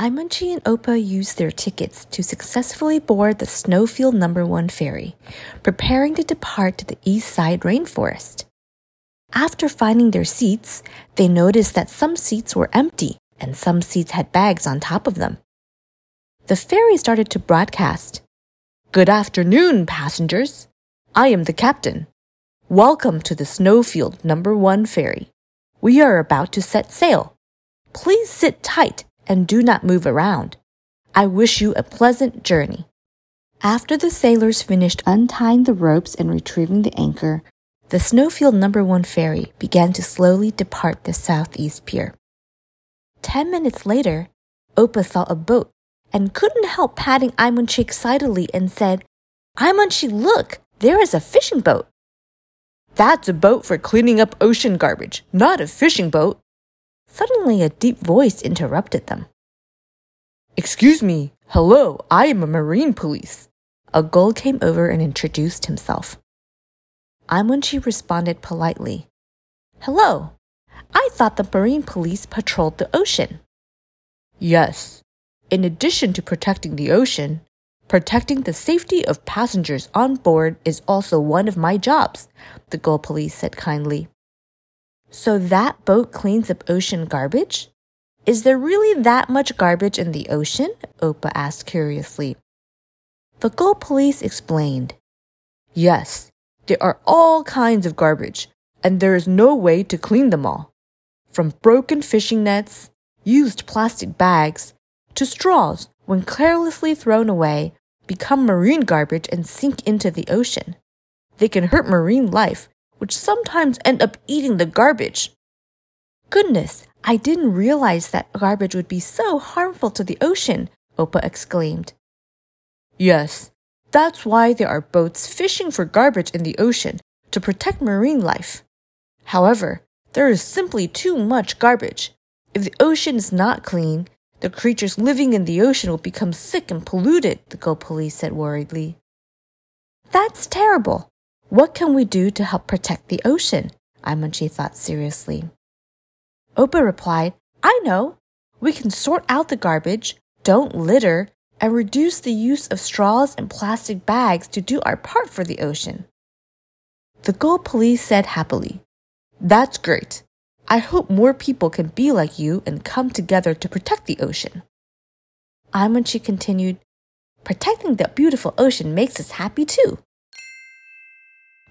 Imunchi and Opa used their tickets to successfully board the Snowfield Number One ferry, preparing to depart to the east side rainforest. After finding their seats, they noticed that some seats were empty and some seats had bags on top of them. The ferry started to broadcast Good afternoon, passengers. I am the captain. Welcome to the Snowfield Number One ferry. We are about to set sail. Please sit tight and do not move around. I wish you a pleasant journey. After the sailors finished untying the ropes and retrieving the anchor, the Snowfield Number One ferry began to slowly depart the southeast pier. Ten minutes later, Opa saw a boat and couldn't help patting Imunchi excitedly and said, Imunchi, look, there is a fishing boat. That's a boat for cleaning up ocean garbage, not a fishing boat. Suddenly, a deep voice interrupted them. Excuse me, hello, I am a marine police. A gull came over and introduced himself. Imunchi responded politely. Hello, I thought the marine police patrolled the ocean. Yes, in addition to protecting the ocean, protecting the safety of passengers on board is also one of my jobs, the gull police said kindly. So that boat cleans up ocean garbage? Is there really that much garbage in the ocean? Opa asked curiously. The gull police explained. Yes, there are all kinds of garbage, and there is no way to clean them all. From broken fishing nets, used plastic bags, to straws, when carelessly thrown away, become marine garbage and sink into the ocean. They can hurt marine life which sometimes end up eating the garbage. Goodness, I didn't realize that garbage would be so harmful to the ocean, Opa exclaimed. Yes, that's why there are boats fishing for garbage in the ocean to protect marine life. However, there is simply too much garbage. If the ocean is not clean, the creatures living in the ocean will become sick and polluted, the Gull Police said worriedly. That's terrible. What can we do to help protect the ocean? Imunchi thought seriously. Opa replied, I know. We can sort out the garbage, don't litter, and reduce the use of straws and plastic bags to do our part for the ocean. The Gull Police said happily, That's great. I hope more people can be like you and come together to protect the ocean. Imunchi continued, Protecting the beautiful ocean makes us happy too.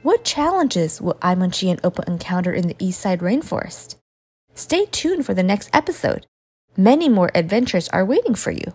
What challenges will Imunchi and Opa encounter in the East Side Rainforest? Stay tuned for the next episode. Many more adventures are waiting for you.